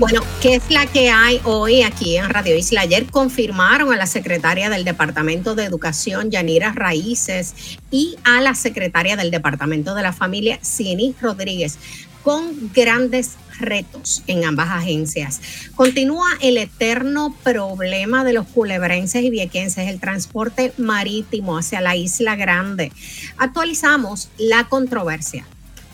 Bueno, ¿qué es la que hay hoy aquí en Radio Isla? Ayer confirmaron a la secretaria del Departamento de Educación, Yanira Raíces, y a la secretaria del Departamento de la Familia, Cieny Rodríguez, con grandes retos en ambas agencias. Continúa el eterno problema de los culebrenses y viequenses, el transporte marítimo hacia la Isla Grande. Actualizamos la controversia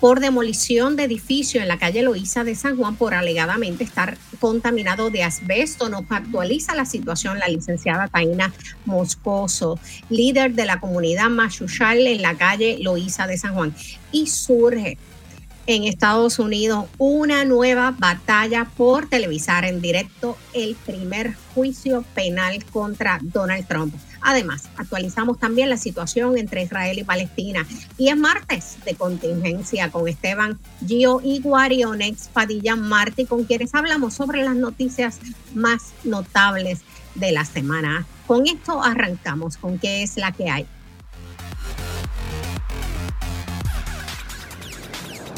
por demolición de edificio en la calle Loíza de San Juan por alegadamente estar contaminado de asbesto. Nos actualiza la situación la licenciada Taina Moscoso, líder de la comunidad Machuchal en la calle Loíza de San Juan. Y surge en Estados Unidos una nueva batalla por televisar en directo el primer juicio penal contra Donald Trump. Además, actualizamos también la situación entre Israel y Palestina. Y es martes de contingencia con Esteban Gio y Guarionex Padilla Martí, con quienes hablamos sobre las noticias más notables de la semana. Con esto arrancamos con qué es la que hay.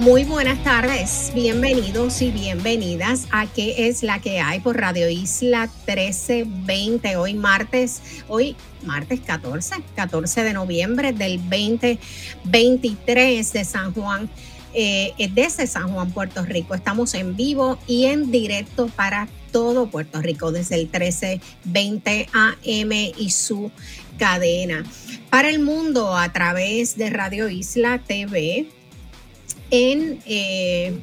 Muy buenas tardes, bienvenidos y bienvenidas a ¿Qué es la que hay por Radio Isla 1320? Hoy martes, hoy martes 14, 14 de noviembre del 2023 de San Juan, eh, desde San Juan, Puerto Rico. Estamos en vivo y en directo para todo Puerto Rico desde el 1320 AM y su cadena. Para el mundo a través de Radio Isla TV en... Eh,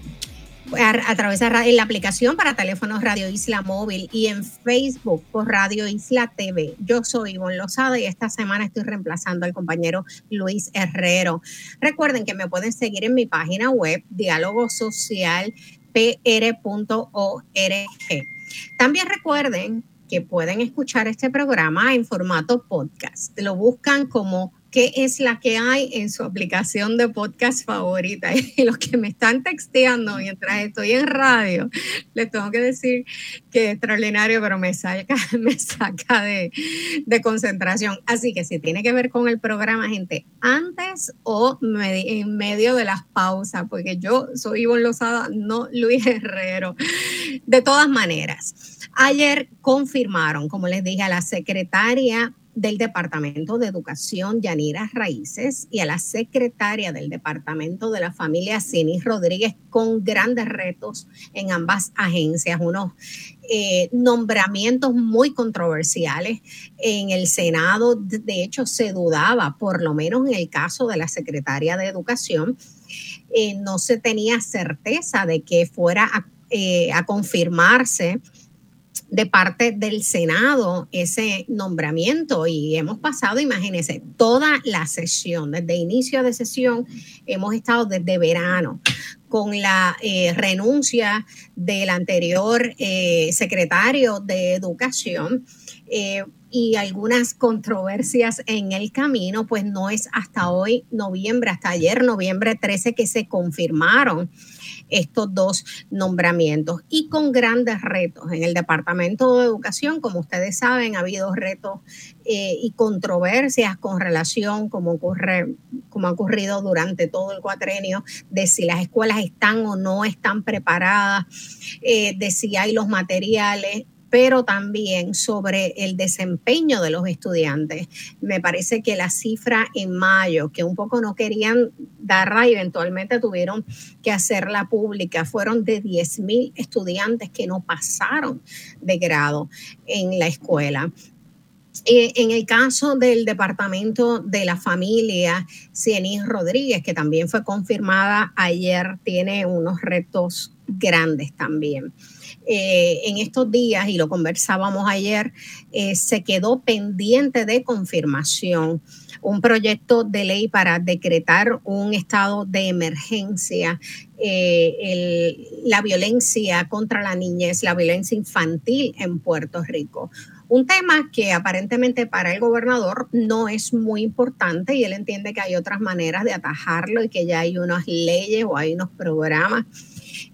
a, través de la aplicación para teléfonos Radio Isla Móvil y en Facebook por Radio Isla TV. Yo soy Ivonne Lozada y esta semana estoy reemplazando al compañero Luis Herrero. Recuerden que me pueden seguir en mi página web dialogosocialpr.org. También recuerden que pueden escuchar este programa en formato podcast. Lo buscan como qué es la que hay en su aplicación de podcast favorita. Y los que me están texteando mientras estoy en radio, les tengo que decir que es extraordinario, pero me saca, me saca de, concentración. Así que si tiene que ver con el programa, gente, antes o en medio de las pausas, porque yo soy Ivonne Lozada, no Luis Herrero. De todas maneras, ayer confirmaron, como les dije, a la secretaria del Departamento de Educación, Yanira Raíces, y a la secretaria del Departamento de la Familia, Cinis Rodríguez, con grandes retos en ambas agencias, unos eh, nombramientos muy controversiales en el Senado. De hecho, se dudaba, por lo menos en el caso de la secretaria de Educación, eh, no se tenía certeza de que fuera a, eh, a confirmarse de parte del Senado ese nombramiento y hemos pasado, imagínense, toda la sesión, desde inicio de sesión, hemos estado desde verano con la eh, renuncia del anterior eh, secretario de Educación. Eh, y algunas controversias en el camino, pues no es hasta hoy, noviembre, hasta ayer, noviembre 13, que se confirmaron estos dos nombramientos y con grandes retos. En el Departamento de Educación, como ustedes saben, ha habido retos eh, y controversias con relación, como, ocurre, como ha ocurrido durante todo el cuatrenio, de si las escuelas están o no están preparadas, eh, de si hay los materiales pero también sobre el desempeño de los estudiantes. Me parece que la cifra en mayo, que un poco no querían darla y eventualmente tuvieron que hacerla pública, fueron de 10 mil estudiantes que no pasaron de grado en la escuela. Eh, en el caso del Departamento de la Familia, Cienis Rodríguez, que también fue confirmada ayer, tiene unos retos grandes también. Eh, en estos días, y lo conversábamos ayer, eh, se quedó pendiente de confirmación un proyecto de ley para decretar un estado de emergencia, eh, la violencia contra la niñez, la violencia infantil en Puerto Rico. Un tema que aparentemente para el gobernador no es muy importante y él entiende que hay otras maneras de atajarlo y que ya hay unas leyes o hay unos programas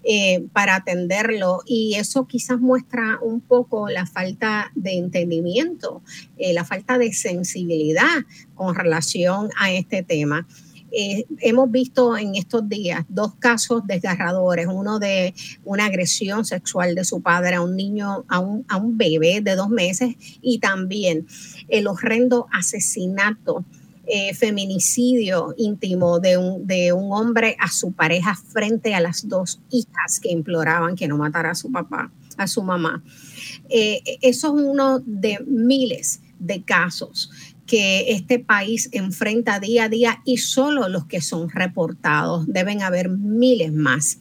eh, para atenderlo y eso quizás muestra un poco la falta de entendimiento, eh, la falta de sensibilidad con relación a este tema. Eh, hemos visto en estos días dos casos desgarradores, uno de una agresión sexual de su padre a un niño, a un, a un bebé de dos meses y también el horrendo asesinato eh, feminicidio íntimo de un, de un hombre a su pareja frente a las dos hijas que imploraban que no matara a su papá, a su mamá. Eh, eso es uno de miles de casos que este país enfrenta día a día y solo los que son reportados. Deben haber miles más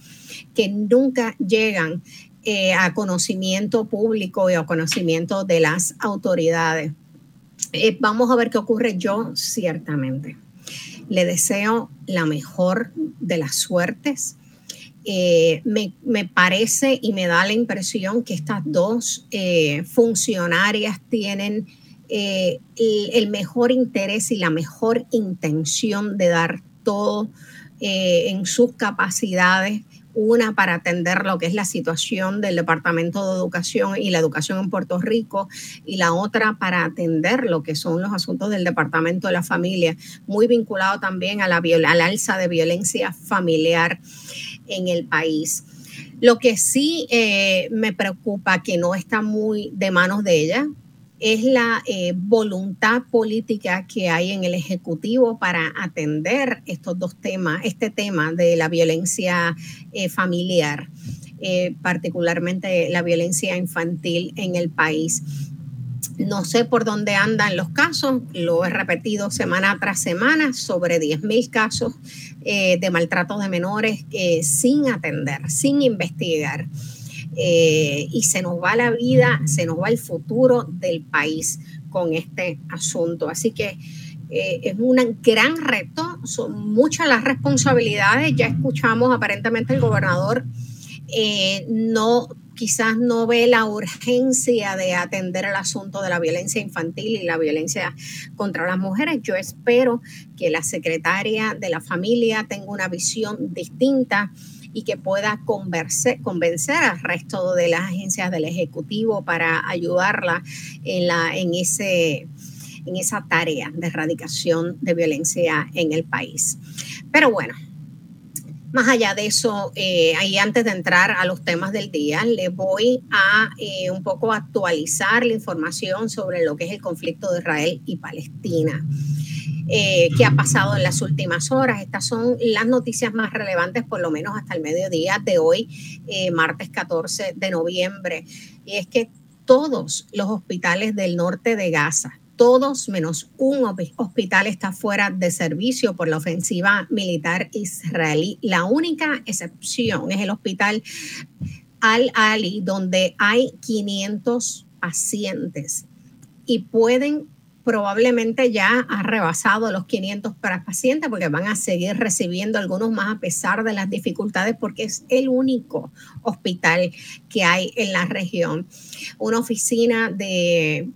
que nunca llegan eh, a conocimiento público y a conocimiento de las autoridades. Eh, vamos a ver qué ocurre yo, ciertamente. Le deseo la mejor de las suertes. Eh, me, parece y me da la impresión que estas dos eh, funcionarias tienen el, el, mejor interés y la mejor intención de dar todo en sus capacidades una para atender lo que es la situación del Departamento de Educación y la educación en Puerto Rico y la otra para atender lo que son los asuntos del Departamento de la Familia, muy vinculado también a la, al alza de violencia familiar en el país. Lo que sí eh, me preocupa, que no está muy de manos de ella, es la eh, voluntad política que hay en el Ejecutivo para atender estos dos temas, este tema de la violencia eh, familiar, eh, particularmente la violencia infantil en el país. No sé por dónde andan los casos, lo he repetido semana tras semana, sobre 10.000 casos de maltrato de menores sin atender, sin investigar. Eh, y se nos va la vida, se nos va el futuro del país con este asunto. Así que eh, es un gran reto, son muchas las responsabilidades. Ya escuchamos aparentemente el gobernador eh, no quizás no ve la urgencia de atender el asunto de la violencia infantil y la violencia contra las mujeres. Yo espero que la secretaria de la familia tenga una visión distinta y que pueda convencer, convencer al resto de las agencias del Ejecutivo para ayudarla en, la, en, ese, en esa tarea de erradicación de violencia en el país. Pero bueno, más allá de eso, eh, ahí antes de entrar a los temas del día, le voy a eh, un poco actualizar la información sobre lo que es el conflicto de Israel y Palestina. Eh, que ha pasado en las últimas horas. Estas son las noticias más relevantes, por lo menos hasta el mediodía de hoy, eh, martes 14 de noviembre. Y es que todos los hospitales del norte de Gaza, todos menos un hospital está fuera de servicio por la ofensiva militar israelí. La única excepción es el hospital Al-Ali, donde hay 500 pacientes y pueden probablemente ya ha rebasado los 500 para pacientes porque van a seguir recibiendo algunos más a pesar de las dificultades porque es el único hospital que hay en la región. Una oficina de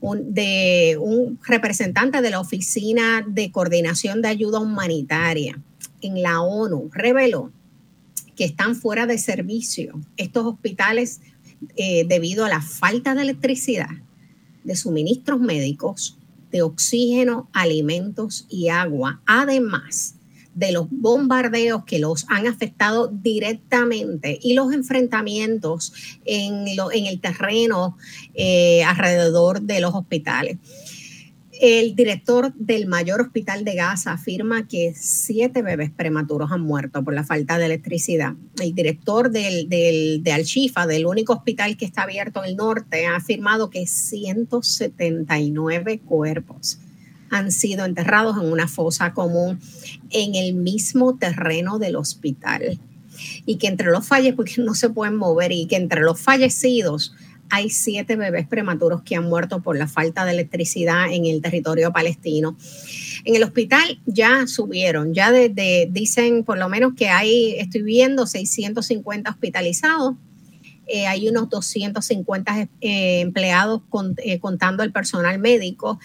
un, de un representante de la Oficina de Coordinación de Ayuda Humanitaria en la ONU reveló que están fuera de servicio estos hospitales eh, debido a la falta de electricidad de suministros médicos, de oxígeno, alimentos y agua, además de los bombardeos que los han afectado directamente y los enfrentamientos en, en el terreno eh, alrededor de los hospitales. El director del mayor hospital de Gaza afirma que siete bebés prematuros han muerto por la falta de electricidad. El director del, de Al-Shifa, del único hospital que está abierto en el norte, ha afirmado que 179 cuerpos han sido enterrados en una fosa común en el mismo terreno del hospital. Y que entre los fallecidos, porque no se pueden mover, y que entre los fallecidos hay siete bebés prematuros que han muerto por la falta de electricidad en el territorio palestino. En el hospital ya subieron, ya desde, dicen por lo menos que hay, estoy viendo 650 hospitalizados. eh, hay unos 250 eh, empleados contando el personal médico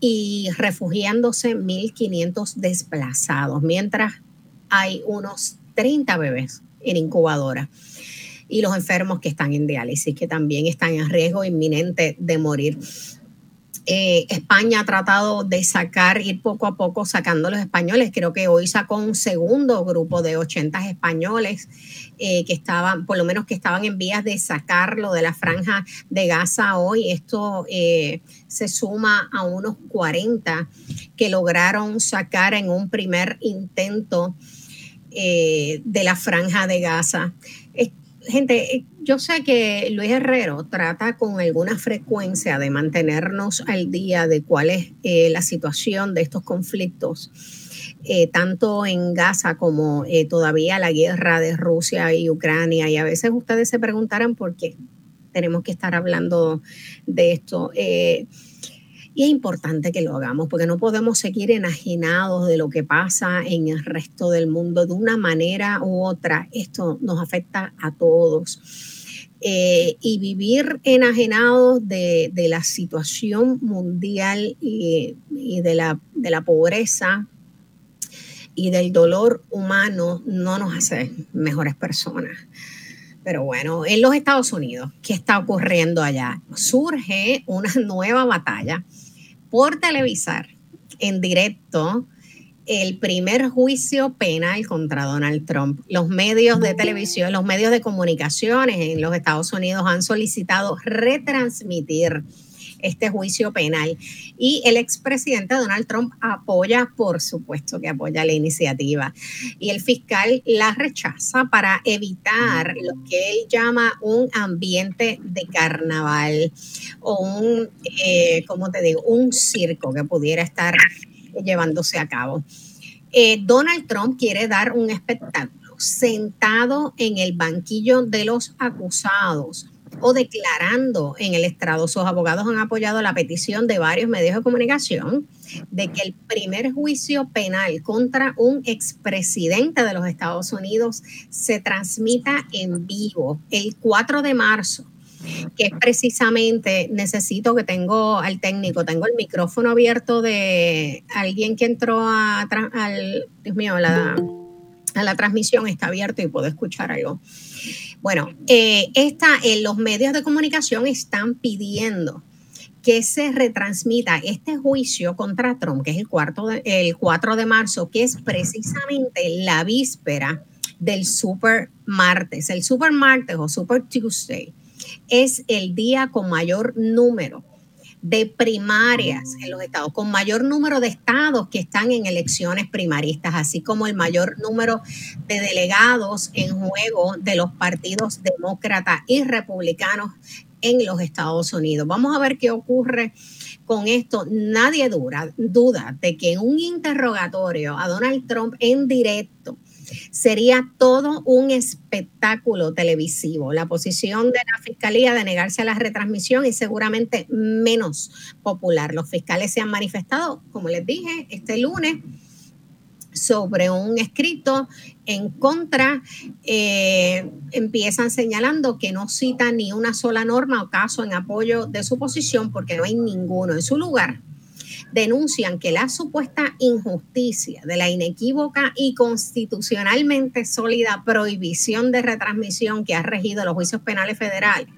y refugiándose 1.500 desplazados, mientras hay unos 30 bebés en incubadora y los enfermos que están en diálisis, que también están en riesgo inminente de morir. Eh, España ha tratado de sacar, ir poco a poco sacando los españoles. Creo que hoy sacó un segundo grupo de 80 españoles eh, que estaban, por lo menos que estaban en vías de sacarlo de la franja de Gaza hoy. Esto eh, se suma a unos 40 que lograron sacar en un primer intento de la franja de Gaza gente, eh, yo sé que Luis Herrero trata con alguna frecuencia de mantenernos al día de cuál es eh, la situación de estos conflictos, eh, tanto en Gaza como todavía la guerra de Rusia y Ucrania. Y a veces ustedes se preguntarán por qué tenemos que estar hablando de esto. Y es importante que lo hagamos porque no podemos seguir enajenados de lo que pasa en el resto del mundo de una manera u otra. Esto nos afecta a todos. Eh, y vivir enajenados de, la situación mundial y, de, la, de la pobreza y del dolor humano no nos hace mejores personas. Pero bueno, en los Estados Unidos, ¿qué está ocurriendo allá? Surge una nueva batalla por televisar en directo el primer juicio penal contra Donald Trump. Los medios de televisión, los medios de comunicaciones en los Estados Unidos han solicitado retransmitir este juicio penal. Y el expresidente Donald Trump apoya, por supuesto que apoya la iniciativa. Y el fiscal la rechaza para evitar lo que él llama un ambiente de carnaval o un, eh, ¿cómo te digo?, un circo que pudiera estar llevándose a cabo. Eh, Donald Trump quiere dar un espectáculo sentado en el banquillo de los acusados o declarando en el estrado. Sus abogados han apoyado la petición de varios medios de comunicación de que el primer juicio penal contra un expresidente de los Estados Unidos se transmita en vivo el 4 de marzo que es precisamente, necesito que tengo al técnico, tengo el micrófono abierto de alguien que entró a, al, Dios mío, la, la transmisión, está abierto y puedo escuchar algo. Bueno, eh, los medios de comunicación están pidiendo que se retransmita este juicio contra Trump, que es el, cuarto el 4 de marzo, que es precisamente la víspera del Super Martes. El Super Martes o Super Tuesday es el día con mayor número de primarias en los estados, con mayor número de estados que están en elecciones primaristas, así como el mayor número de delegados en juego de los partidos demócratas y republicanos en los Estados Unidos. Vamos a ver qué ocurre con esto. Nadie duda de que en un interrogatorio a Donald Trump en directo sería todo un espectáculo televisivo. La posición de la Fiscalía de negarse a la retransmisión es seguramente menos popular. Los fiscales se han manifestado, como les dije, este lunes sobre un escrito en contra, eh, empiezan señalando que no cita ni una sola norma o caso en apoyo de su posición porque no hay ninguno en su lugar denuncian que la supuesta injusticia de la inequívoca y constitucionalmente sólida prohibición de retransmisión que ha regido los juicios penales federales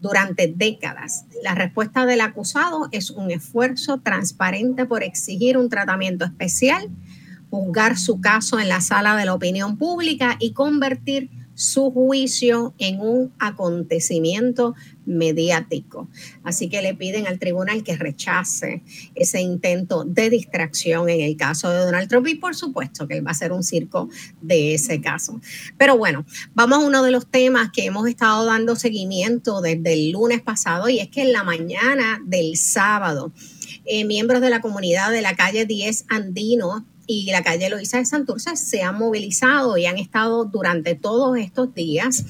durante décadas. La respuesta del acusado es un esfuerzo transparente por exigir un tratamiento especial, juzgar su caso en la sala de la opinión pública y convertir su juicio en un acontecimiento mediático. Así que le piden al tribunal que rechace ese intento de distracción en el caso de Donald Trump y por supuesto que él va a ser un circo de ese caso. Pero bueno, vamos a uno de los temas que hemos estado dando seguimiento desde el lunes pasado y es que en la mañana del sábado, eh, miembros de la comunidad de la calle 10 Andino y la calle Loíza de Santurce se han movilizado y han estado durante todos estos días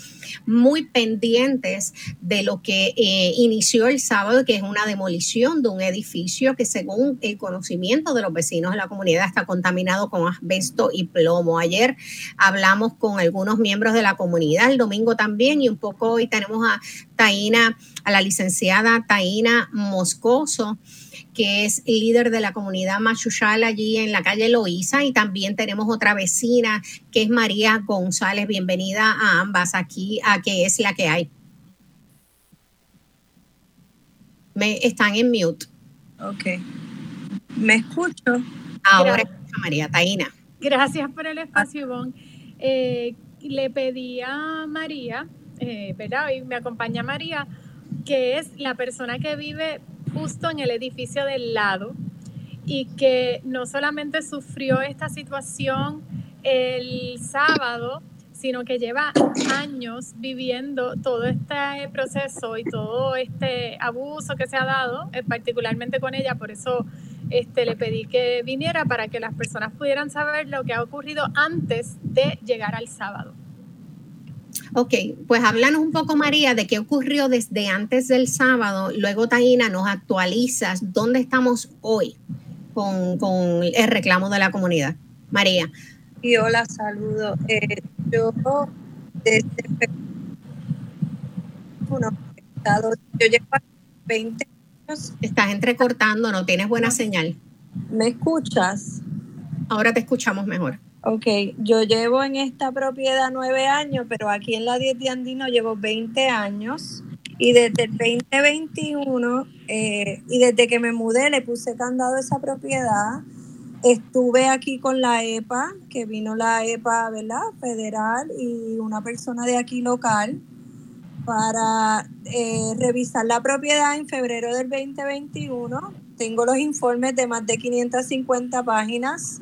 muy pendientes de lo que eh, inició el sábado, que es una demolición de un edificio que según el conocimiento de los vecinos de la comunidad está contaminado con asbesto y plomo. Ayer hablamos con algunos miembros de la comunidad, el domingo también, y un poco hoy tenemos a Taina, a la licenciada Taina Moscoso que es líder de la comunidad Machuchal allí en la calle Loíza y también tenemos otra vecina que es María González. Bienvenida a ambas aquí a que es la que hay. Me, están en mute. Ok. ¿Me escucho? Ahora escucha María Taina. Gracias por el espacio, Ivonne. Eh, le pedí a María, eh, ¿verdad? Y me acompaña María, que es la persona que vive justo en el edificio del lado y que no solamente sufrió esta situación el sábado, sino que lleva años viviendo todo este proceso y todo este abuso que se ha dado, eh, particularmente con ella, por eso este, le pedí que viniera para que las personas pudieran saber lo que ha ocurrido antes de llegar al sábado. Ok, pues háblanos un poco, María, de qué ocurrió desde antes del sábado. Luego, Taina, nos actualizas dónde estamos hoy con, el reclamo de la comunidad. María. Y hola, saludo. Eh, yo desde yo llevo 20 años. Estás entrecortando, no tienes buena señal. ¿Me escuchas? Ahora te escuchamos mejor. Ok, yo llevo en esta propiedad nueve años, pero aquí en la 10 de Andino llevo 20 años y desde el 2021 eh, y desde que me mudé le puse candado esa propiedad. Estuve aquí con la EPA, que vino la EPA, ¿verdad? Federal y una persona de aquí local para eh, revisar la propiedad en febrero del 2021. Tengo los informes de más de 550 páginas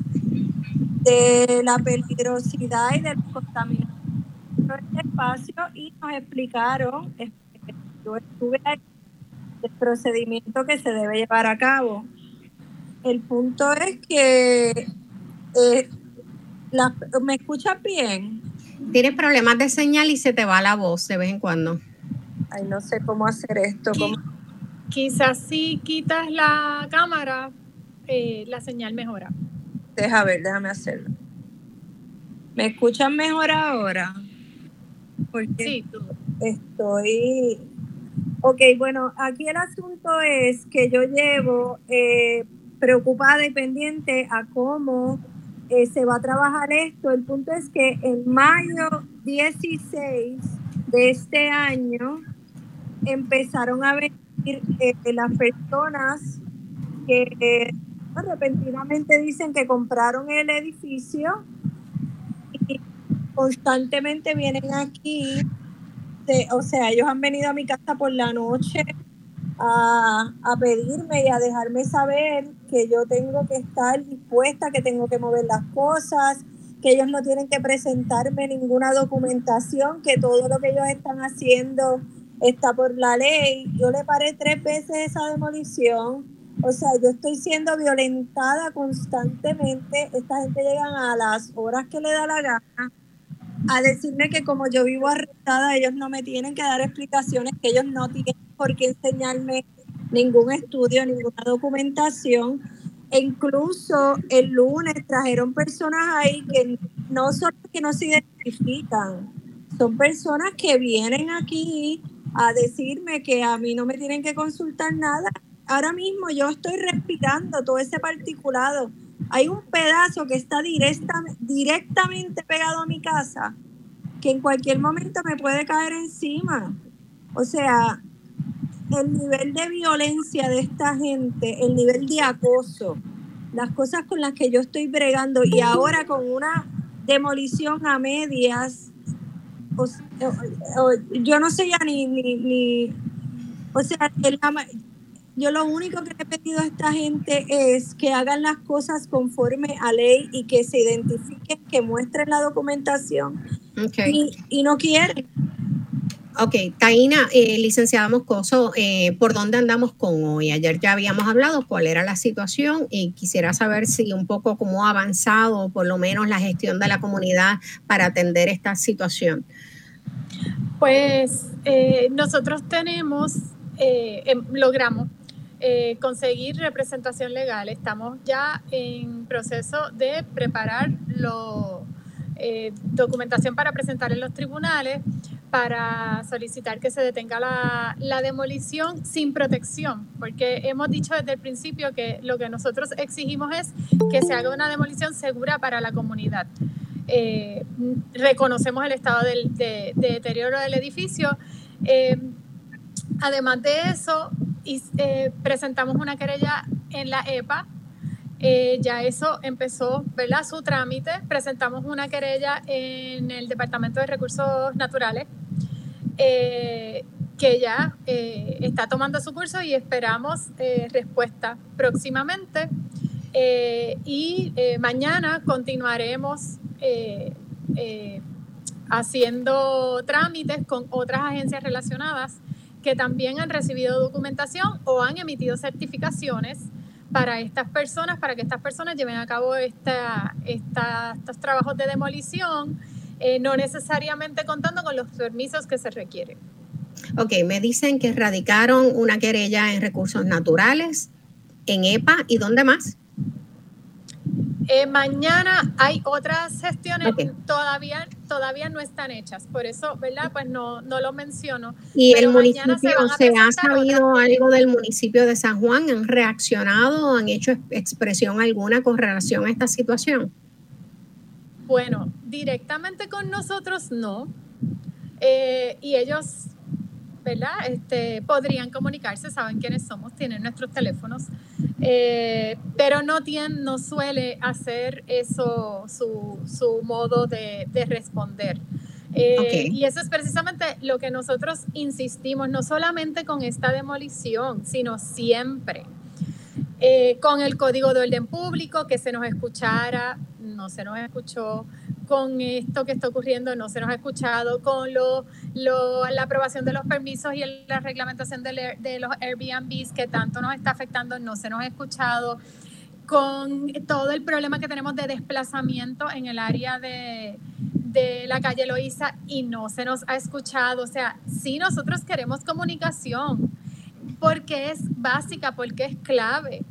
de la peligrosidad y del contaminación del espacio y nos explicaron, yo estuve ahí, el procedimiento que se debe llevar a cabo. El punto es que eh, ¿me escuchas bien? Tienes problemas de señal y se te va la voz de vez en cuando. Ay, no sé cómo hacer esto. Quizás si quitas la cámara, eh, la señal mejora. Deja ver, déjame hacerlo. ¿Me escuchan mejor ahora? Porque sí, estoy... Ok, bueno, aquí el asunto es que yo llevo eh, preocupada y pendiente a cómo eh, se va a trabajar esto. El punto es que en mayo 16 de este año empezaron a venir eh, las personas que repentinamente dicen que compraron el edificio y constantemente vienen aquí. o sea, ellos han venido a mi casa por la noche a, a, pedirme y a dejarme saber que yo tengo que estar dispuesta, que tengo que mover las cosas, que ellos no tienen que presentarme ninguna documentación, que todo lo que ellos están haciendo está por la ley. Yo le paré tres veces esa demolición o sea, yo estoy siendo violentada constantemente. Esta gente llega a las horas que le da la gana a decirme que como yo vivo arrestada, ellos no me tienen que dar explicaciones, que ellos no tienen por qué enseñarme ningún estudio, ninguna documentación. E incluso el lunes trajeron personas ahí que no son que no se identifican, son personas que vienen aquí a decirme que a mí no me tienen que consultar nada ahora mismo yo estoy respirando todo ese particulado. Hay un pedazo que está directamente pegado a mi casa que en cualquier momento me puede caer encima. O sea, el nivel de violencia de esta gente, el nivel de acoso, las cosas con las que yo estoy bregando y ahora con una demolición a medias, yo no sé ya ni, ni, ni o sea, el, yo lo único que le he pedido a esta gente es que hagan las cosas conforme a ley y que se identifiquen, que muestren la documentación. Y, no quieren. Ok, Taina, eh, licenciada Moscoso, eh, ¿por dónde andamos con hoy? Ayer ya habíamos hablado cuál era la situación y quisiera saber si un poco cómo ha avanzado por lo menos la gestión de la comunidad para atender esta situación. Pues eh, nosotros tenemos, em, logramos conseguir representación legal. Estamos ya en proceso de preparar la documentación para presentar en los tribunales para solicitar que se detenga la, la, demolición sin protección, porque hemos dicho desde el principio que lo que nosotros exigimos es que se haga una demolición segura para la comunidad. Eh, reconocemos el estado de, deterioro del edificio. Eh, además de eso, y, eh, presentamos una querella en la EPA eh, ya eso empezó, ¿verdad? Su trámite. Presentamos una querella en el Departamento de Recursos Naturales, eh, que ya está tomando su curso y esperamos respuesta próximamente. y mañana continuaremos haciendo trámites con otras agencias relacionadas que también han recibido documentación o han emitido certificaciones para estas personas, para que estas personas lleven a cabo esta, estos trabajos de demolición, eh, no necesariamente contando con los permisos que se requieren. Ok, me dicen que radicaron una querella en recursos naturales, en EPA y dónde más. Eh, mañana hay otras gestiones todavía, todavía no están hechas, por eso, ¿verdad? Pues no, no lo menciono. ¿Y el municipio se, ha sabido algo del municipio de San Juan? ¿Han reaccionado? ¿Han hecho expresión alguna con relación a esta situación? Bueno, directamente con nosotros no. Eh, y ellos ¿verdad? Este, podrían comunicarse, saben quiénes somos, tienen nuestros teléfonos, eh, pero no, tienen, no suele hacer eso su, su modo de, de responder. Eh, y eso es precisamente lo que nosotros insistimos, no solamente con esta demolición, sino siempre. Eh, con el código de orden público, que se nos escuchara, no se nos escuchó, con esto que está ocurriendo no se nos ha escuchado, con lo, la aprobación de los permisos y la reglamentación de, de los Airbnbs que tanto nos está afectando no se nos ha escuchado, con todo el problema que tenemos de desplazamiento en el área de, de la calle Loíza y no se nos ha escuchado. O sea, sí nosotros queremos comunicación porque es básica, porque es clave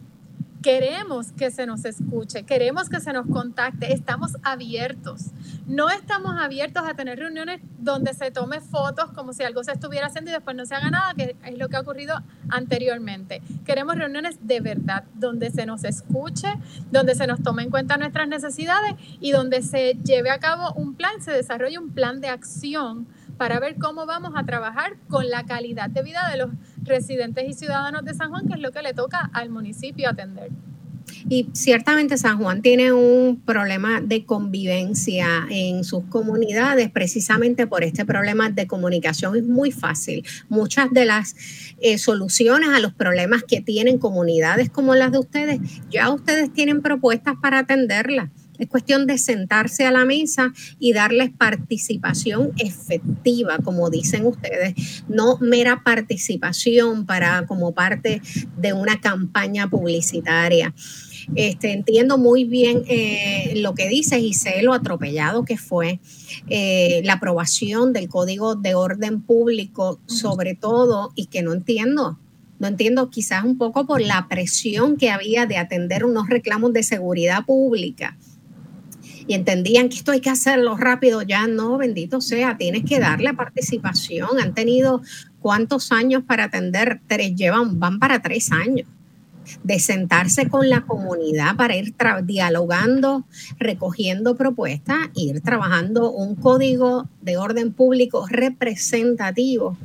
queremos que se nos escuche, queremos que se nos contacte, estamos abiertos. No estamos abiertos a tener reuniones donde se tome fotos como si algo se estuviera haciendo y después no se haga nada, que es lo que ha ocurrido anteriormente. Queremos reuniones de verdad, donde se nos escuche, donde se nos tome en cuenta nuestras necesidades y donde se lleve a cabo un plan, se desarrolle un plan de acción para ver cómo vamos a trabajar con la calidad de vida de los residentes y ciudadanos de San Juan, que es lo que le toca al municipio atender. Y ciertamente San Juan tiene un problema de convivencia en sus comunidades precisamente por este problema de comunicación. Es muy fácil. Muchas de las eh, soluciones a los problemas que tienen comunidades como las de ustedes, ya ustedes tienen propuestas para atenderlas. Es cuestión de sentarse a la mesa y darles participación efectiva, como dicen ustedes, no mera participación para como parte de una campaña publicitaria. Este, entiendo muy bien eh, lo que dices y sé lo atropellado que fue eh, la aprobación del Código de Orden Público, sobre todo, y que no entiendo no entiendo, quizás un poco por la presión que había de atender unos reclamos de seguridad pública y entendían que esto hay que hacerlo rápido, ya no, bendito sea, tienes que darle participación. Han tenido cuántos años para atender, tres, llevan, van para tres años de sentarse con la comunidad para ir dialogando, recogiendo propuestas, ir trabajando un código de orden público representativo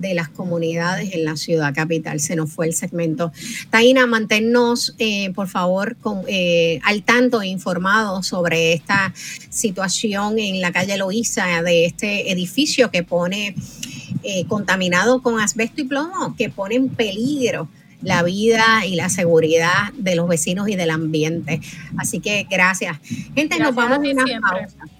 de las comunidades en la ciudad capital. Se nos fue el segmento. Taina, manténnos, eh, por favor, con, eh, al tanto e informados sobre esta situación en la calle Loíza de este edificio que pone eh, contaminado con asbesto y plomo, que pone en peligro la vida y la seguridad de los vecinos y del ambiente. Así que gracias. Gente, nos vamos a una pausa.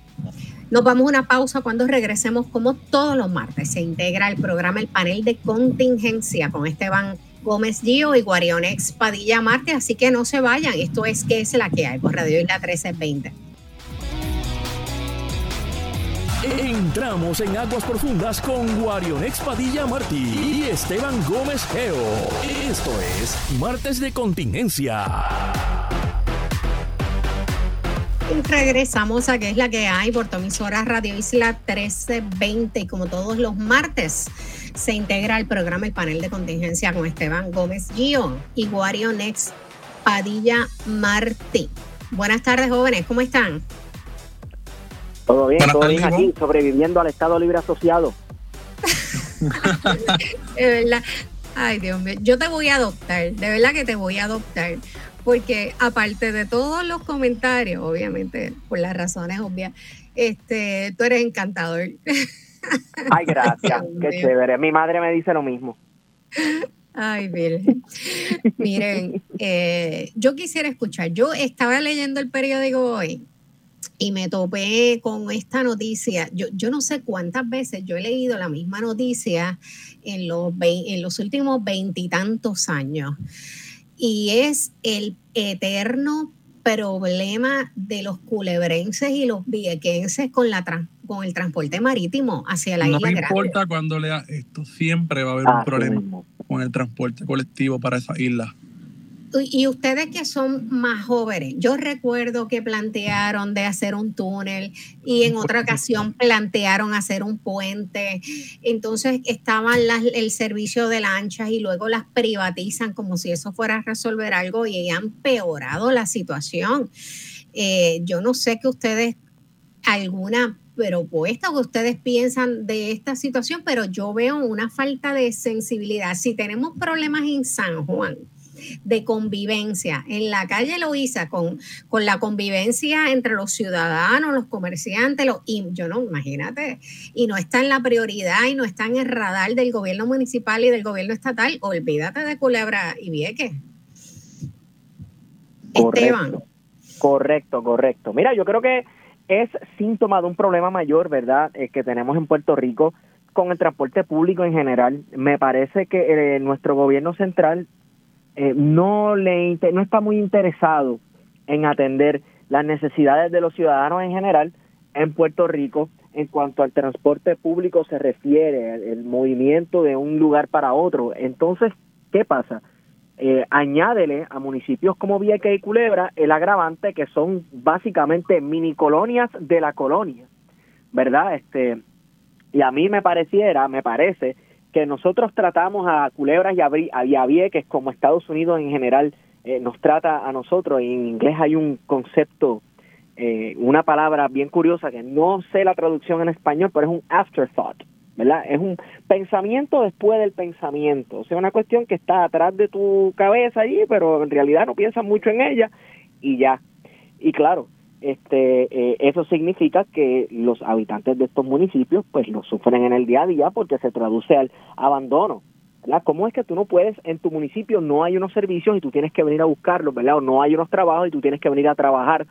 Nos vamos a una pausa cuando regresemos como todos los martes. Se integra el programa El Panel de Contingencia con Esteban Gómez Gio y Guarionex Padilla Marte, así que no se vayan. Esto es que es la que hay por Radio Isla 1320. Entramos en aguas profundas con Guarionex Padilla Martí y Esteban Gómez Geo. Esto es Martes de Contingencia. Regresamos a que es la que hay por tu emisora Radio Isla 1320 y como todos los martes se integra el programa El Panel de Contingencia con Esteban Gómez Gio y Guarionex Padilla Martí. Buenas tardes jóvenes, ¿cómo están? Todo bien, todo bien aquí, sobreviviendo al Estado Libre Asociado. de verdad. Ay, Dios mío, yo te voy a adoptar, de verdad que te voy a adoptar, porque aparte de todos los comentarios, obviamente, por las razones obvias, este, tú eres encantador. Ay, gracias, qué chévere. Mi madre me dice lo mismo. Ay, Virgen. Miren, eh, yo quisiera escuchar, yo estaba leyendo el periódico hoy y me topé con esta noticia. Yo, yo no sé cuántas veces yo he leído la misma noticia en los, en los últimos veintitantos años. Y es el eterno problema de los culebrenses y los viequenses con, la con el transporte marítimo hacia la isla. No importa cuando lea esto, siempre va a haber un problema con el transporte colectivo para esa isla y ustedes que son más jóvenes, yo recuerdo que plantearon de hacer un túnel y en otra ocasión plantearon hacer un puente. Entonces estaban las, el servicio de lanchas y luego las privatizan como si eso fuera a resolver algo y han peorado la situación. Eh, yo no sé que ustedes, alguna propuesta que ustedes piensan de esta situación, pero yo veo una falta de sensibilidad. Si tenemos problemas en San Juan, de convivencia en la calle Loíza con, con la convivencia entre los ciudadanos, los comerciantes, los, yo no, imagínate, y no está en la prioridad y no está en el radar del gobierno municipal y del gobierno estatal, olvídate de Culebra y Vieques. Esteban. Correcto, correcto. Mira, yo creo que es síntoma de un problema mayor, ¿verdad?, eh, que tenemos en Puerto Rico con el transporte público en general. Me parece que eh, nuestro gobierno central eh, no, le, no está muy interesado en atender las necesidades de los ciudadanos en general en Puerto Rico en cuanto al transporte público se refiere, el, movimiento de un lugar para otro. Entonces, ¿qué pasa? Eh, añádele a municipios como Vieques y Culebra el agravante que son básicamente mini colonias de la colonia, ¿verdad? Este, y a mí me pareciera, me parece que nosotros tratamos a Culebras y a, Vieques como Estados Unidos en general eh, nos trata a nosotros. Y en inglés hay un concepto, eh, una palabra bien curiosa que no sé la traducción en español, pero es un afterthought, ¿verdad? Es un pensamiento después del pensamiento. O sea, una cuestión que está atrás de tu cabeza allí, pero en realidad no piensas mucho en ella y ya. Y claro, este eh, eso significa que los habitantes de estos municipios pues lo sufren en el día a día porque se traduce al abandono ¿verdad? ¿Cómo es que tú no puedes en tu municipio no hay unos servicios y tú tienes que venir a buscarlos ¿verdad? o no hay unos trabajos y tú tienes que venir a trabajar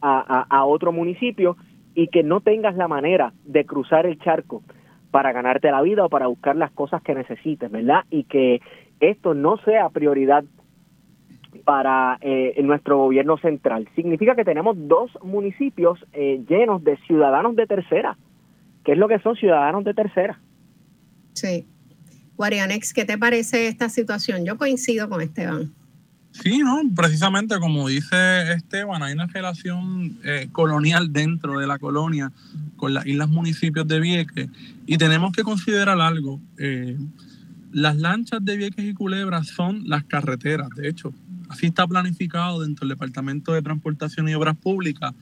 a, a, a otro municipio y que no tengas la manera de cruzar el charco para ganarte la vida o para buscar las cosas que necesites, ¿verdad? Y que esto no sea prioridad para eh, nuestro gobierno central. Significa que tenemos dos municipios eh, llenos de ciudadanos de tercera. ¿Qué es lo que son ciudadanos de tercera? Sí. Guarianex, ¿qué te parece esta situación? Yo coincido con Esteban. Sí, no, precisamente como dice Esteban, hay una relación eh, colonial dentro de la colonia con las islas municipios de Vieques y tenemos que considerar algo. las lanchas de Vieques y Culebra son las carreteras, de hecho, Así está planificado dentro del Departamento de Transportación y Obras Públicas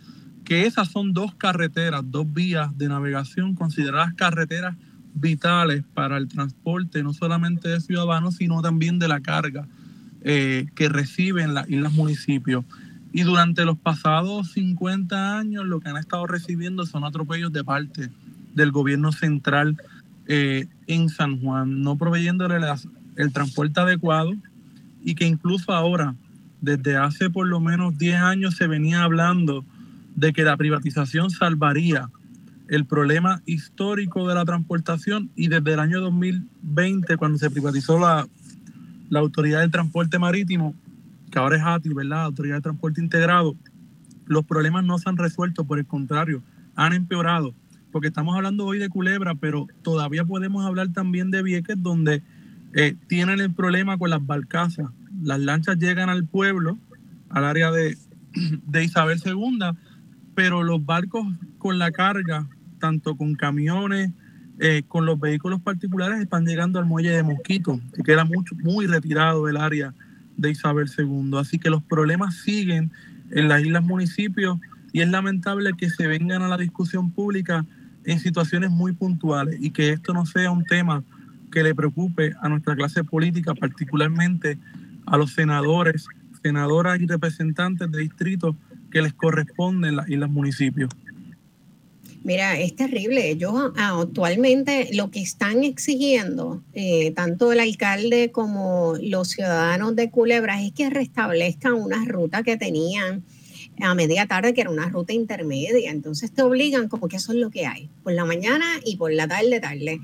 que esas son dos carreteras, dos vías de navegación consideradas carreteras vitales para el transporte no solamente de ciudadanos, sino también de la carga eh, que reciben las islas municipios. Y durante los pasados 50 años lo que han estado recibiendo son atropellos de parte del gobierno central eh, en San Juan, no proveyéndole el transporte adecuado y que incluso ahora, desde hace por lo menos 10 años, se venía hablando de que la privatización salvaría el problema histórico de la transportación y desde el año 2020, cuando se privatizó la, la Autoridad del Transporte Marítimo, que ahora es ATI, ¿verdad? Autoridad de Transporte Integrado, los problemas no se han resuelto, por el contrario, han empeorado. Porque estamos hablando hoy de Culebra, pero todavía podemos hablar también de Vieques, donde eh, tienen el problema con las barcazas. Las lanchas llegan al pueblo, al área de, de Isabel II, pero los barcos con la carga, tanto con camiones, eh, con los vehículos particulares, están llegando al muelle de Mosquito, que queda mucho, muy retirado del área de Isabel II. Así que los problemas siguen en las islas municipios y es lamentable que se vengan a la discusión pública en situaciones muy puntuales y que esto no sea un tema que le preocupe a nuestra clase política, particularmente a los senadores, senadoras y representantes de distritos que les corresponden las islas municipios. Mira, es terrible. Ellos ah, actualmente lo que están exigiendo, eh, tanto el alcalde como los ciudadanos de Culebra, es que restablezcan una ruta que tenían a media tarde, que era una ruta intermedia. Entonces te obligan como que eso es lo que hay, por la mañana y por la tarde, tarde.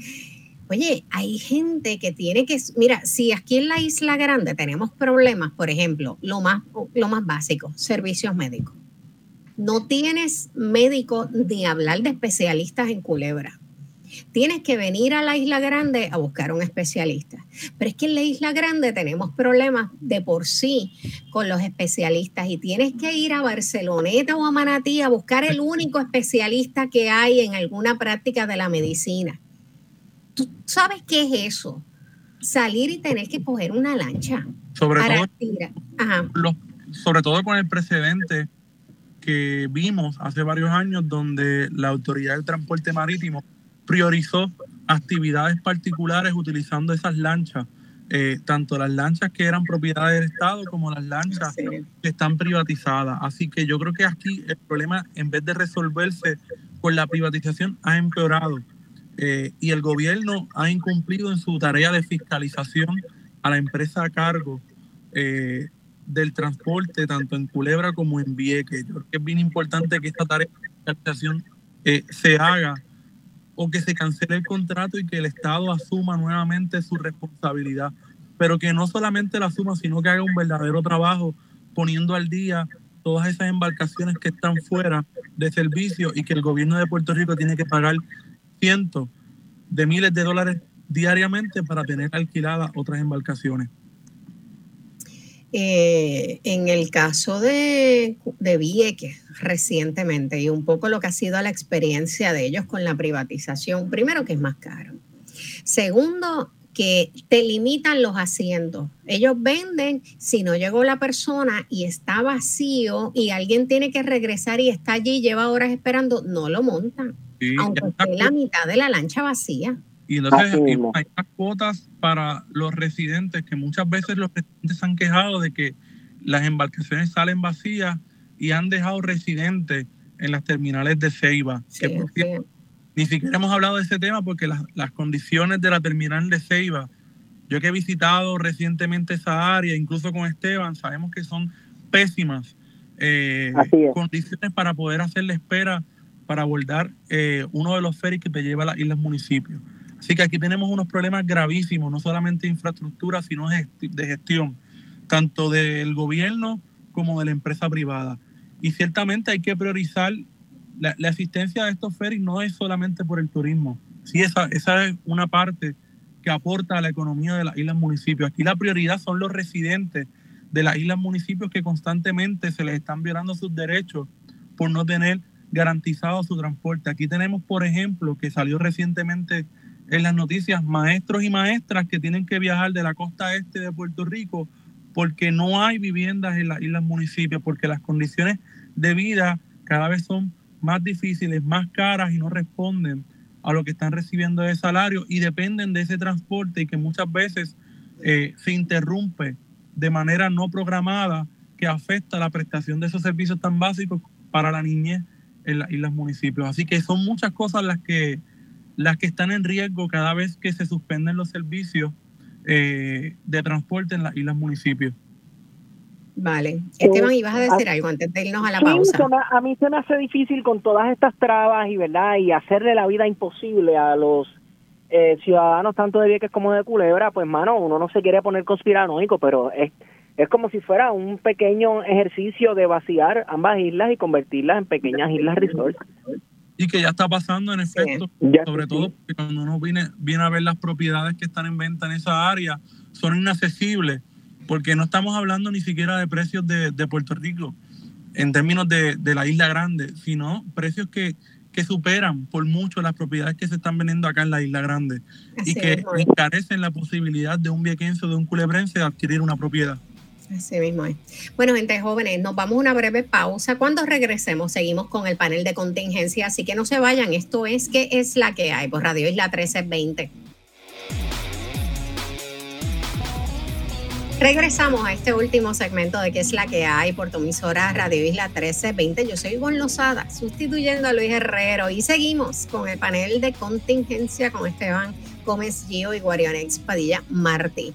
Oye, hay gente que tiene que, mira, si aquí en la Isla Grande tenemos problemas, por ejemplo, lo más, lo más básico, servicios médicos no tienes médico ni hablar de especialistas en culebra. Tienes que venir a la Isla Grande a buscar un especialista. Pero es que en la Isla Grande tenemos problemas de por sí con los especialistas y tienes que ir a Barceloneta o a Manatí a buscar el único especialista que hay en alguna práctica de la medicina. ¿Tú sabes qué es eso? Salir y tener que coger una lancha. Sobre, todo, sobre todo con el precedente que vimos hace varios años donde la Autoridad del Transporte Marítimo priorizó actividades particulares utilizando esas lanchas, eh, tanto las lanchas que eran propiedad del Estado como las lanchas que están privatizadas. Así que yo creo que aquí el problema, en vez de resolverse con la privatización, ha empeorado. Eh, y el gobierno ha incumplido en su tarea de fiscalización a la empresa a cargo eh, del transporte, tanto en Culebra como en Vieques. Yo creo que es bien importante que esta tarea de fiscalización eh, se haga o que se cancele el contrato y que el Estado asuma nuevamente su responsabilidad, pero que no solamente la asuma, sino que haga un verdadero trabajo poniendo al día todas esas embarcaciones que están fuera de servicio y que el gobierno de Puerto Rico tiene que pagar cientos de miles de dólares diariamente para tener alquiladas otras embarcaciones. Eh, en el caso de, de Vieques recientemente y un poco lo que ha sido la experiencia de ellos con la privatización, primero que es más caro. Segundo, que te limitan los asientos. Ellos venden, si no llegó la persona y está vacío y alguien tiene que regresar y está allí, lleva horas esperando, no lo montan, aunque esté la mitad de la lancha vacía. Y entonces hay unas cuotas para los residentes que muchas veces los residentes han quejado de que las embarcaciones salen vacías y han dejado residentes en las terminales de Ceiba. Ni siquiera hemos hablado de ese tema porque las, las condiciones de la terminal de Ceiba, yo que he visitado recientemente esa área, incluso con Esteban, sabemos que son pésimas eh, condiciones para poder hacer la espera para abordar eh, uno de los ferries que te lleva a las islas municipios. Así que aquí tenemos unos problemas gravísimos, no solamente de infraestructura, sino de gestión, tanto del gobierno como de la empresa privada. Y ciertamente hay que priorizar la, asistencia de estos ferries, no es solamente por el turismo. Sí, esa, esa es una parte que aporta a la economía de las islas municipios. Aquí la prioridad son los residentes de las islas municipios que constantemente se les están violando sus derechos por no tener garantizado su transporte. Aquí tenemos, por ejemplo, que salió recientemente en las noticias maestros y maestras que tienen que viajar de la costa este de Puerto Rico porque no hay viviendas en las islas municipios, porque las condiciones de vida cada vez son más difíciles, más caras y no responden a lo que están recibiendo de salario y dependen de ese transporte y que muchas veces eh, se interrumpe de manera no programada que afecta la prestación de esos servicios tan básicos para la niñez en las islas municipios. Así que son muchas cosas las que las que están en riesgo cada vez que se suspenden los servicios eh, de transporte en las islas municipios. Vale. Esteban, ibas a decir algo antes de irnos a la pausa. a mí se me hace difícil con todas estas trabas y verdad y hacerle la vida imposible a los eh, ciudadanos tanto de Vieques como de Culebra, pues mano, uno no se quiere poner conspiranoico, pero es, es como si fuera un pequeño ejercicio de vaciar ambas islas y convertirlas en pequeñas islas resort. Y que ya está pasando en efecto, sobre todo porque cuando uno viene, viene a ver las propiedades que están en venta en esa área, son inaccesibles, porque no estamos hablando ni siquiera de precios de, de Puerto Rico en términos de, de la isla grande, sino precios que, que superan por mucho las propiedades que se están vendiendo acá en la Isla Grande y que encarecen la posibilidad de un viequense o de un culebrense de adquirir una propiedad. Así mismo es. Bueno, gente jóvenes, nos vamos a una breve pausa. Cuando regresemos, seguimos con el panel de contingencia, así que no se vayan. Esto es que es la que hay por Radio Isla 1320. Regresamos a este último segmento de qué es la que hay por tu emisora Radio Isla 1320. Yo soy Ivonne Lozada, sustituyendo a Luis Herrero y seguimos con el panel de contingencia con Esteban Gómez Gio y Guarionex Padilla Martí.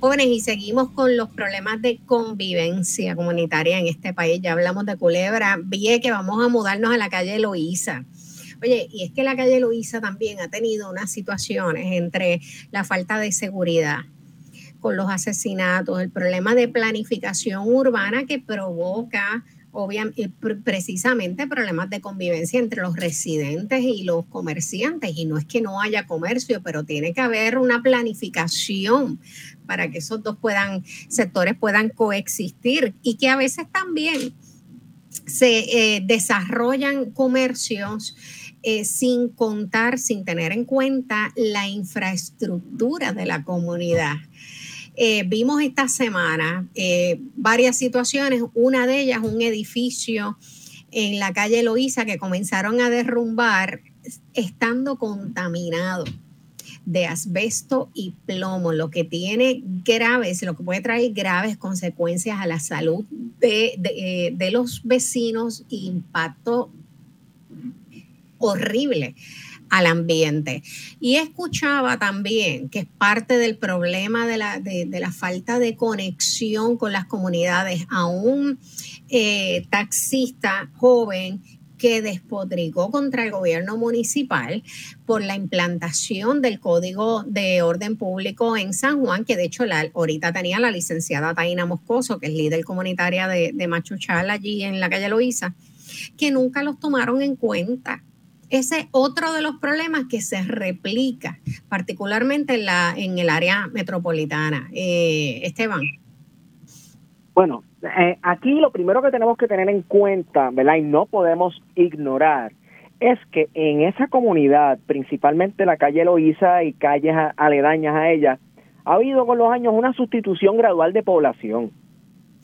Jóvenes, y seguimos con los problemas de convivencia comunitaria en este país. Ya hablamos de Culebra, vi que vamos a mudarnos a la calle Loíza. Oye, y es que la calle Loíza también ha tenido unas situaciones entre la falta de seguridad, con los asesinatos, el problema de planificación urbana que provoca obviamente, precisamente problemas de convivencia entre los residentes y los comerciantes. Y no es que no haya comercio, pero tiene que haber una planificación para que esos dos puedan, sectores puedan coexistir y que a veces también se eh, desarrollan comercios eh, sin contar, sin tener en cuenta la infraestructura de la comunidad. Eh, vimos esta semana eh, varias situaciones, una de ellas un edificio en la calle Loíza que comenzaron a derrumbar estando contaminado de asbesto y plomo, lo que tiene graves, lo que puede traer graves consecuencias a la salud de, de, eh, de los vecinos, impacto horrible al ambiente. Y escuchaba también que es parte del problema de la, de, la falta de conexión con las comunidades a un eh, taxista joven que despotricó contra el gobierno municipal por la implantación del Código de Orden Público en San Juan, que de hecho la, ahorita tenía la licenciada Taina Moscoso, que es líder comunitaria de, de Machuchal allí en la calle Loíza, que nunca los tomaron en cuenta ese es otro de los problemas que se replica, particularmente en, la, en el área metropolitana. Eh, Esteban. Bueno, eh, aquí lo primero que tenemos que tener en cuenta, ¿verdad? Y no podemos ignorar, es que en esa comunidad, principalmente la calle Loíza y calles aledañas a ella, ha habido con los años una sustitución gradual de población,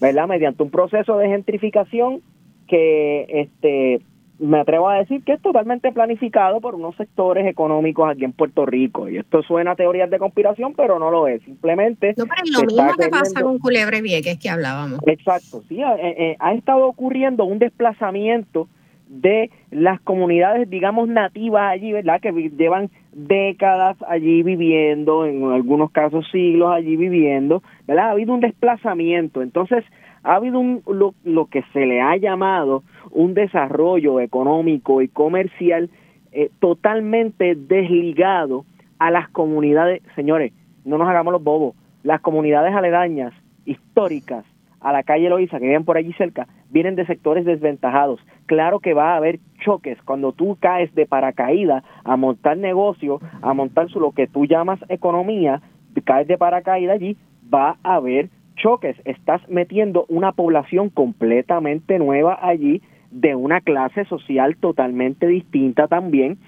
¿verdad? Mediante un proceso de gentrificación que este me atrevo a decir que es totalmente planificado por unos sectores económicos aquí en Puerto Rico. Y esto suena a teorías de conspiración, pero no lo es. Simplemente. No, pero es lo mismo que pasa con Culebre Vieques que hablábamos. Exacto, sí. Eh, eh, ha estado ocurriendo un desplazamiento de las comunidades, digamos, nativas allí, ¿verdad? Que llevan décadas allí viviendo, en algunos casos siglos allí viviendo, ¿verdad? Ha habido un desplazamiento. Entonces, ha habido un, lo, lo que se le ha llamado un desarrollo económico y comercial eh, totalmente desligado a las comunidades, señores, no nos hagamos los bobos, las comunidades aledañas, históricas, a la calle Loiza, que viven por allí cerca, vienen de sectores desventajados. Claro que va a haber choques cuando tú caes de paracaídas a montar negocio, a montar lo que tú llamas economía, caes de paracaídas allí, va a haber choques. Estás metiendo una población completamente nueva allí de una clase social totalmente distinta también.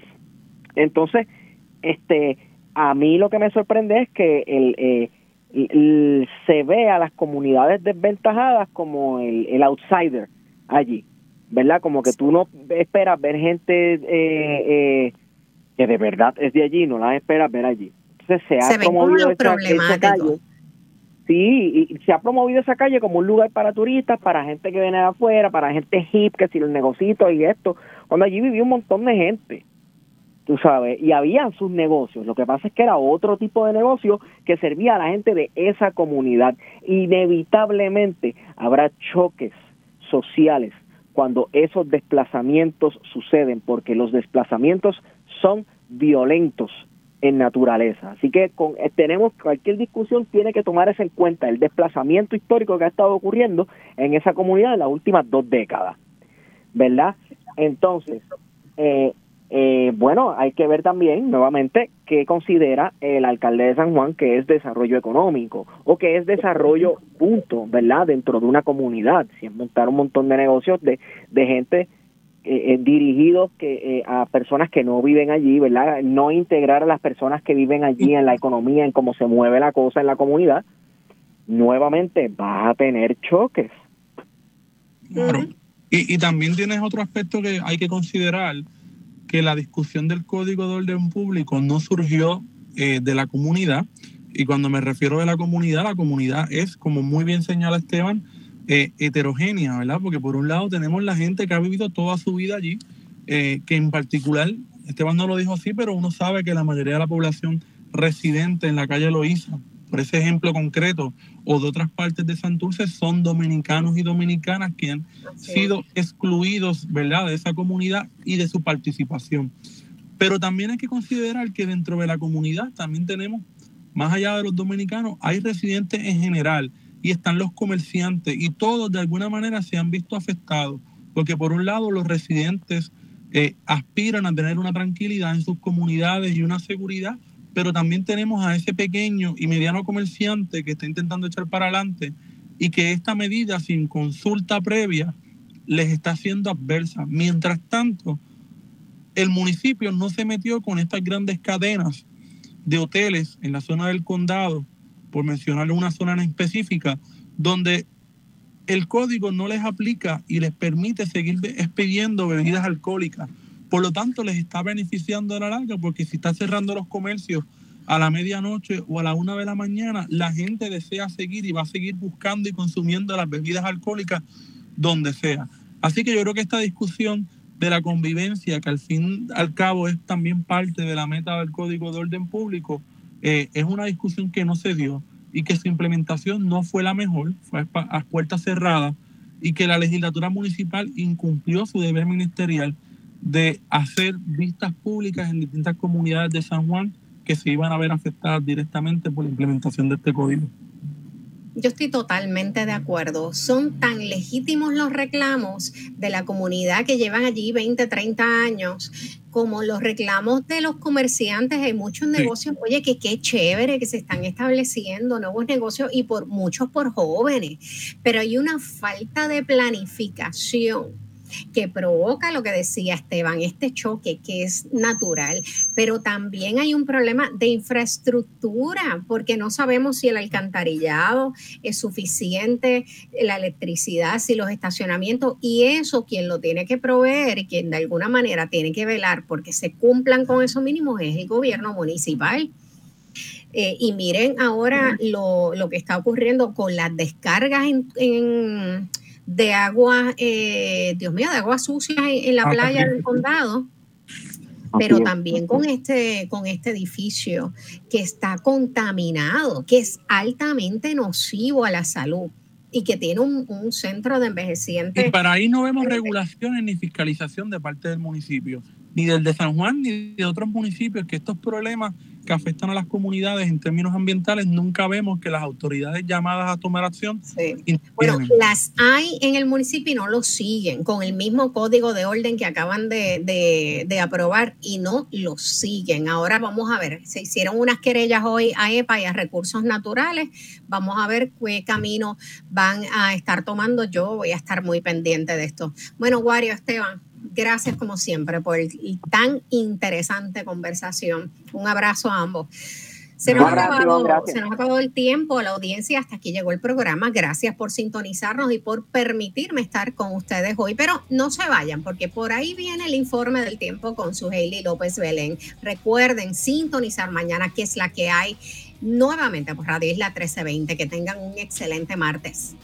Entonces, este, a mí lo que me sorprende es que el, eh, se ve a las comunidades desventajadas como el, el, outsider allí, ¿verdad? Como que tú no esperas ver gente eh, eh, que de verdad es de allí, no la esperas ver allí. Entonces se ha promovido Sí, y se ha promovido esa calle como un lugar para turistas, para gente que viene de afuera, para gente hip, que si los negocios y esto, cuando allí vivía un montón de gente. tú sabes, y había sus negocios. Lo que pasa es que era otro tipo de negocio que servía a la gente de esa comunidad. Inevitablemente habrá choques sociales cuando esos desplazamientos suceden, porque los desplazamientos son violentos en naturaleza. Así que con, eh, tenemos cualquier discusión tiene que tomar eso en cuenta, el desplazamiento histórico que ha estado ocurriendo en esa comunidad en las últimas dos décadas, ¿verdad? Entonces, eh, eh, bueno, hay que ver también, nuevamente, qué considera el alcalde de San Juan que es desarrollo económico o que es desarrollo punto, ¿verdad? Dentro de una comunidad, si es montar un montón de negocios de, de gente eh, eh dirigidos que, eh, a personas que no viven allí, ¿verdad? No integrar a las personas que viven allí en la economía, en cómo se mueve la cosa en la comunidad, nuevamente va a tener choques. Claro. Y, y también tienes otro aspecto que hay que considerar, que la discusión del Código de Orden Público no surgió eh, de la comunidad. Y cuando me refiero a la comunidad, la comunidad es, como muy bien señala Esteban, eh, heterogénea, ¿verdad? Porque por un lado tenemos la gente que ha vivido toda su vida allí, eh, que en particular, Esteban no lo dijo así, pero uno sabe que la mayoría de la población residente en la calle Loíza, por ese ejemplo concreto, o de otras partes de Santurce, son dominicanos y dominicanas que han sido excluidos, ¿verdad?, de esa comunidad y de su participación. Pero también hay que considerar que dentro de la comunidad también tenemos, más allá de los dominicanos, hay residentes en general y están los comerciantes y todos de alguna manera se han visto afectados, porque por un lado los residentes eh, aspiran a tener una tranquilidad en sus comunidades y una seguridad, pero también tenemos a ese pequeño y mediano comerciante que está intentando echar para adelante y que esta medida sin consulta previa les está siendo adversa. Mientras tanto, el municipio no se metió con estas grandes cadenas de hoteles en la zona del condado, por mencionar una zona en específica, donde el código no les aplica y les permite seguir expidiendo bebidas alcohólicas por lo tanto, les está beneficiando a la larga porque si está cerrando los comercios a la medianoche o a la una de la mañana, la gente desea seguir y va a seguir buscando y consumiendo las bebidas alcohólicas donde sea. Así que yo creo que esta discusión de la convivencia, que al fin al cabo es también parte de la meta del Código de Orden Público, eh, es una discusión que no se dio y que su implementación no fue la mejor, fue a puertas cerradas y que la legislatura municipal incumplió su deber ministerial de hacer vistas públicas en distintas comunidades de San Juan que se iban a ver afectadas directamente por la implementación de este código. Yo estoy totalmente de acuerdo. Son tan legítimos los reclamos de la comunidad que llevan allí 20, 30 años como los reclamos de los comerciantes. Hay muchos negocios, oye, que qué chévere que se están estableciendo nuevos negocios y por muchos por jóvenes, pero hay una falta de planificación que provoca lo que decía Esteban, este choque que es natural, pero también hay un problema de infraestructura, porque no sabemos si el alcantarillado es suficiente, la electricidad, si los estacionamientos, y eso quien lo tiene que proveer y quien de alguna manera tiene que velar porque se cumplan con esos mínimos es el gobierno municipal. Eh, y miren ahora lo, lo, que está ocurriendo con las descargas en de agua, eh, Dios mío, de agua sucia en, la ah, playa del condado pero también con este, con este edificio que está contaminado, que es altamente nocivo a la salud y que tiene un, un centro de envejecientes. Y para ahí no vemos regulaciones ni fiscalización de parte del municipio, ni del de San Juan, ni de otros municipios, que estos problemas que afectan a las comunidades en términos ambientales, nunca vemos que las autoridades llamadas a tomar acción. Bueno, las hay en el municipio y no lo siguen con el mismo código de orden que acaban de, de, aprobar y no lo siguen. Ahora vamos a ver, se hicieron unas querellas hoy a EPA y a Recursos Naturales. Vamos a ver qué camino van a estar tomando. Yo voy a estar muy pendiente de esto. Bueno, Wario, Esteban gracias como siempre por tan interesante conversación. Un abrazo a ambos. Se nos, ha acabado, el tiempo, la audiencia, hasta aquí llegó el programa. Gracias por sintonizarnos y por permitirme estar con ustedes hoy. Pero no se vayan, porque por ahí viene el informe del tiempo con su Hailey López Belén. Recuerden sintonizar mañana, que es la que hay nuevamente por Radio Isla 1320. Que tengan un excelente martes.